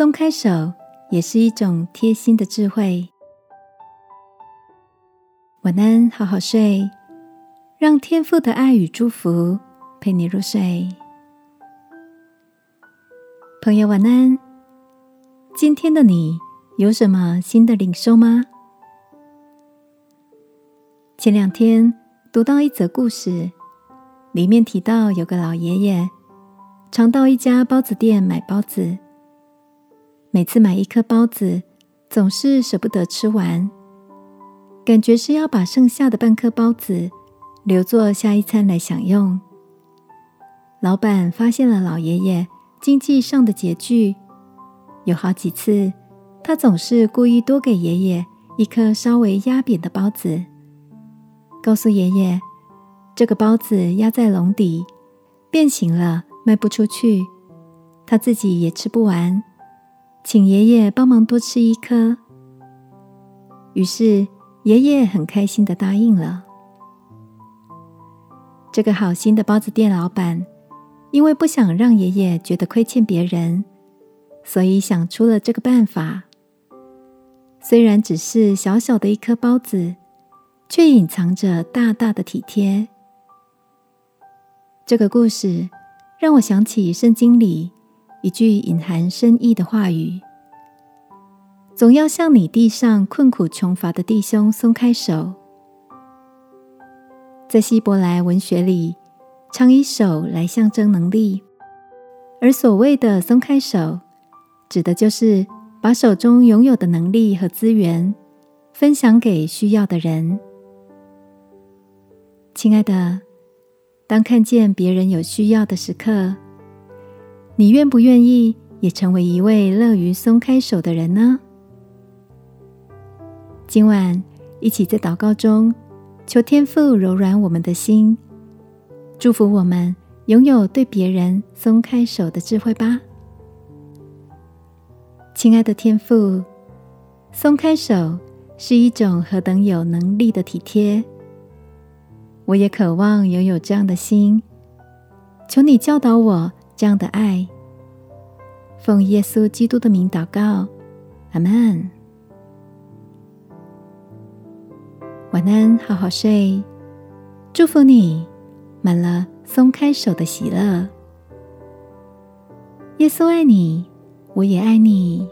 松开手也是一种贴心的智慧。晚安，好好睡，让天父的爱与祝福陪你入睡。朋友，晚安。今天的你有什么新的领受吗？前两天读到一则故事，里面提到有个老爷爷常到一家包子店买包子。每次买一颗包子，总是舍不得吃完，感觉是要把剩下的半颗包子留作下一餐来享用。老板发现了老爷爷经济上的拮据，有好几次，他总是故意多给爷爷一颗稍微压扁的包子，告诉爷爷这个包子压在笼底变形了，卖不出去，他自己也吃不完。请爷爷帮忙多吃一颗。于是爷爷很开心的答应了。这个好心的包子店老板，因为不想让爷爷觉得亏欠别人，所以想出了这个办法。虽然只是小小的一颗包子，却隐藏着大大的体贴。这个故事让我想起圣经里。一句隐含深意的话语，总要向你地上困苦穷乏的弟兄松开手。在希伯来文学里，常以手来象征能力，而所谓的松开手，指的就是把手中拥有的能力和资源分享给需要的人。亲爱的，当看见别人有需要的时刻，你愿不愿意也成为一位乐于松开手的人呢？今晚一起在祷告中，求天父柔软我们的心，祝福我们拥有对别人松开手的智慧吧。亲爱的天父，松开手是一种何等有能力的体贴，我也渴望拥有这样的心，求你教导我。这样的爱，奉耶稣基督的名祷告，阿门。晚安，好好睡，祝福你满了松开手的喜乐。耶稣爱你，我也爱你。